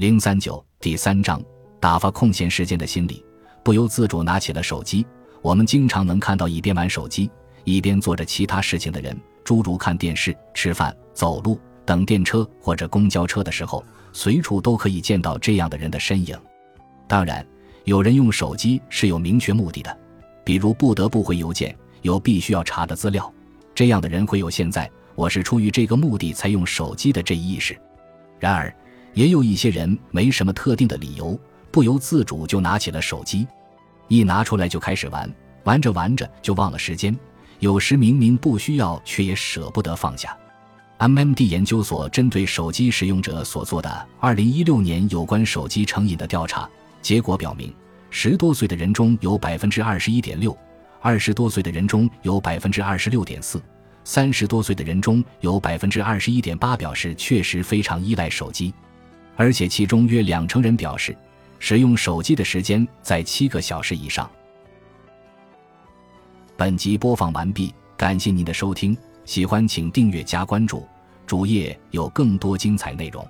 零三九第三章打发空闲时间的心理，不由自主拿起了手机。我们经常能看到一边玩手机一边做着其他事情的人，诸如看电视、吃饭、走路、等电车或者公交车的时候，随处都可以见到这样的人的身影。当然，有人用手机是有明确目的的，比如不得不回邮件，有必须要查的资料。这样的人会有现在我是出于这个目的才用手机的这一意识。然而，也有一些人没什么特定的理由，不由自主就拿起了手机，一拿出来就开始玩，玩着玩着就忘了时间，有时明明不需要，却也舍不得放下。MMD 研究所针对手机使用者所做的2016年有关手机成瘾的调查。结果表明，十多岁的人中有百分之二十一点六，二十多岁的人中有百分之二十六点四，三十多岁的人中有百分之二十一点八表示确实非常依赖手机，而且其中约两成人表示使用手机的时间在七个小时以上。本集播放完毕，感谢您的收听，喜欢请订阅加关注，主页有更多精彩内容。